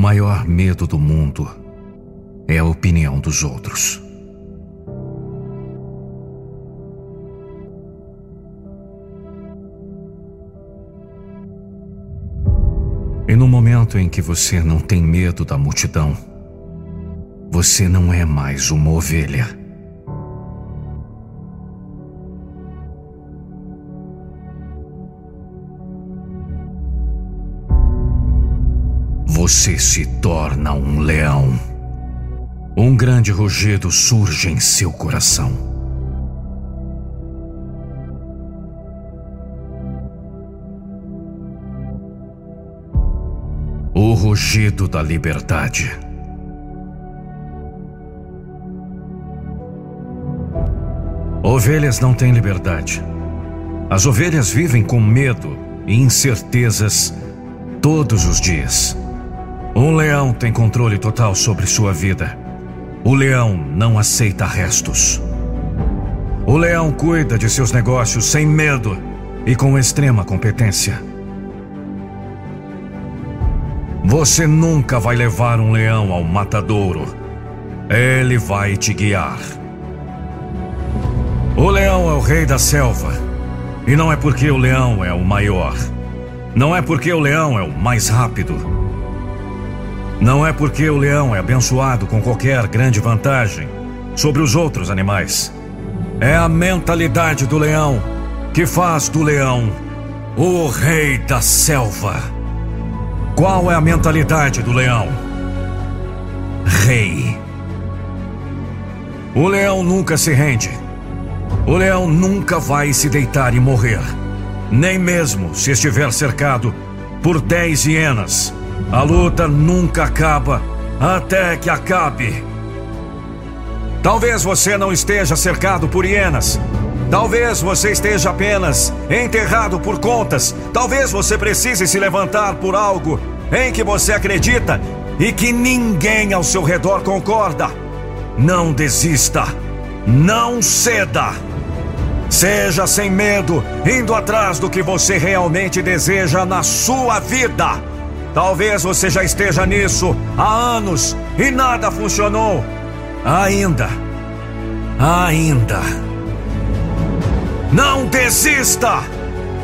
Maior medo do mundo é a opinião dos outros. E no momento em que você não tem medo da multidão, você não é mais uma ovelha. Você se torna um leão. Um grande rugido surge em seu coração. O rugido da liberdade. Ovelhas não têm liberdade. As ovelhas vivem com medo e incertezas todos os dias. Um leão tem controle total sobre sua vida. O leão não aceita restos. O leão cuida de seus negócios sem medo e com extrema competência. Você nunca vai levar um leão ao matadouro. Ele vai te guiar. O leão é o rei da selva. E não é porque o leão é o maior. Não é porque o leão é o mais rápido. Não é porque o leão é abençoado com qualquer grande vantagem sobre os outros animais. É a mentalidade do leão que faz do leão o rei da selva. Qual é a mentalidade do leão? Rei. O leão nunca se rende. O leão nunca vai se deitar e morrer. Nem mesmo se estiver cercado por dez hienas. A luta nunca acaba até que acabe. Talvez você não esteja cercado por hienas. Talvez você esteja apenas enterrado por contas. Talvez você precise se levantar por algo em que você acredita e que ninguém ao seu redor concorda. Não desista. Não ceda. Seja sem medo, indo atrás do que você realmente deseja na sua vida. Talvez você já esteja nisso há anos e nada funcionou. Ainda. Ainda. Não desista!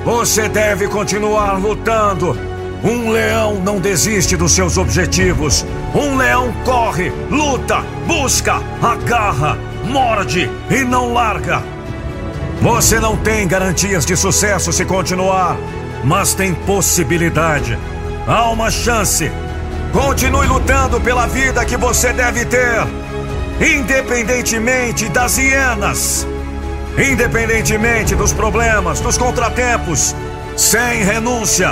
Você deve continuar lutando. Um leão não desiste dos seus objetivos. Um leão corre, luta, busca, agarra, morde e não larga. Você não tem garantias de sucesso se continuar, mas tem possibilidade. Há uma chance. Continue lutando pela vida que você deve ter, independentemente das hienas, independentemente dos problemas, dos contratempos, sem renúncia.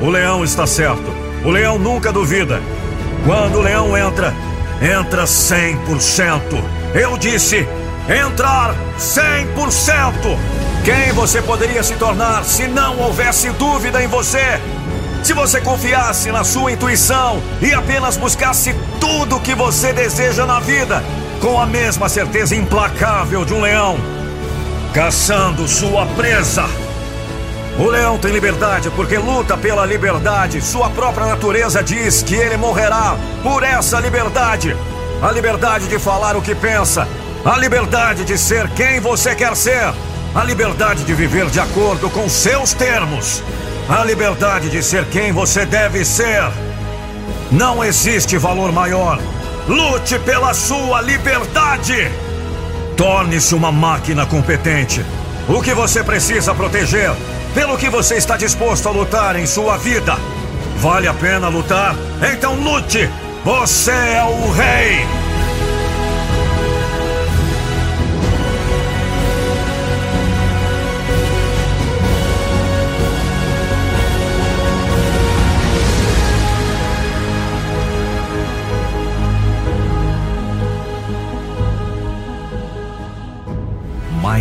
O leão está certo. O leão nunca duvida. Quando o leão entra, entra 100%. Eu disse entrar 100%. Quem você poderia se tornar se não houvesse dúvida em você? Se você confiasse na sua intuição e apenas buscasse tudo o que você deseja na vida, com a mesma certeza implacável de um leão, caçando sua presa. O leão tem liberdade porque luta pela liberdade. Sua própria natureza diz que ele morrerá por essa liberdade. A liberdade de falar o que pensa, a liberdade de ser quem você quer ser, a liberdade de viver de acordo com seus termos. A liberdade de ser quem você deve ser. Não existe valor maior. Lute pela sua liberdade. Torne-se uma máquina competente. O que você precisa proteger, pelo que você está disposto a lutar em sua vida. Vale a pena lutar? Então lute! Você é o rei!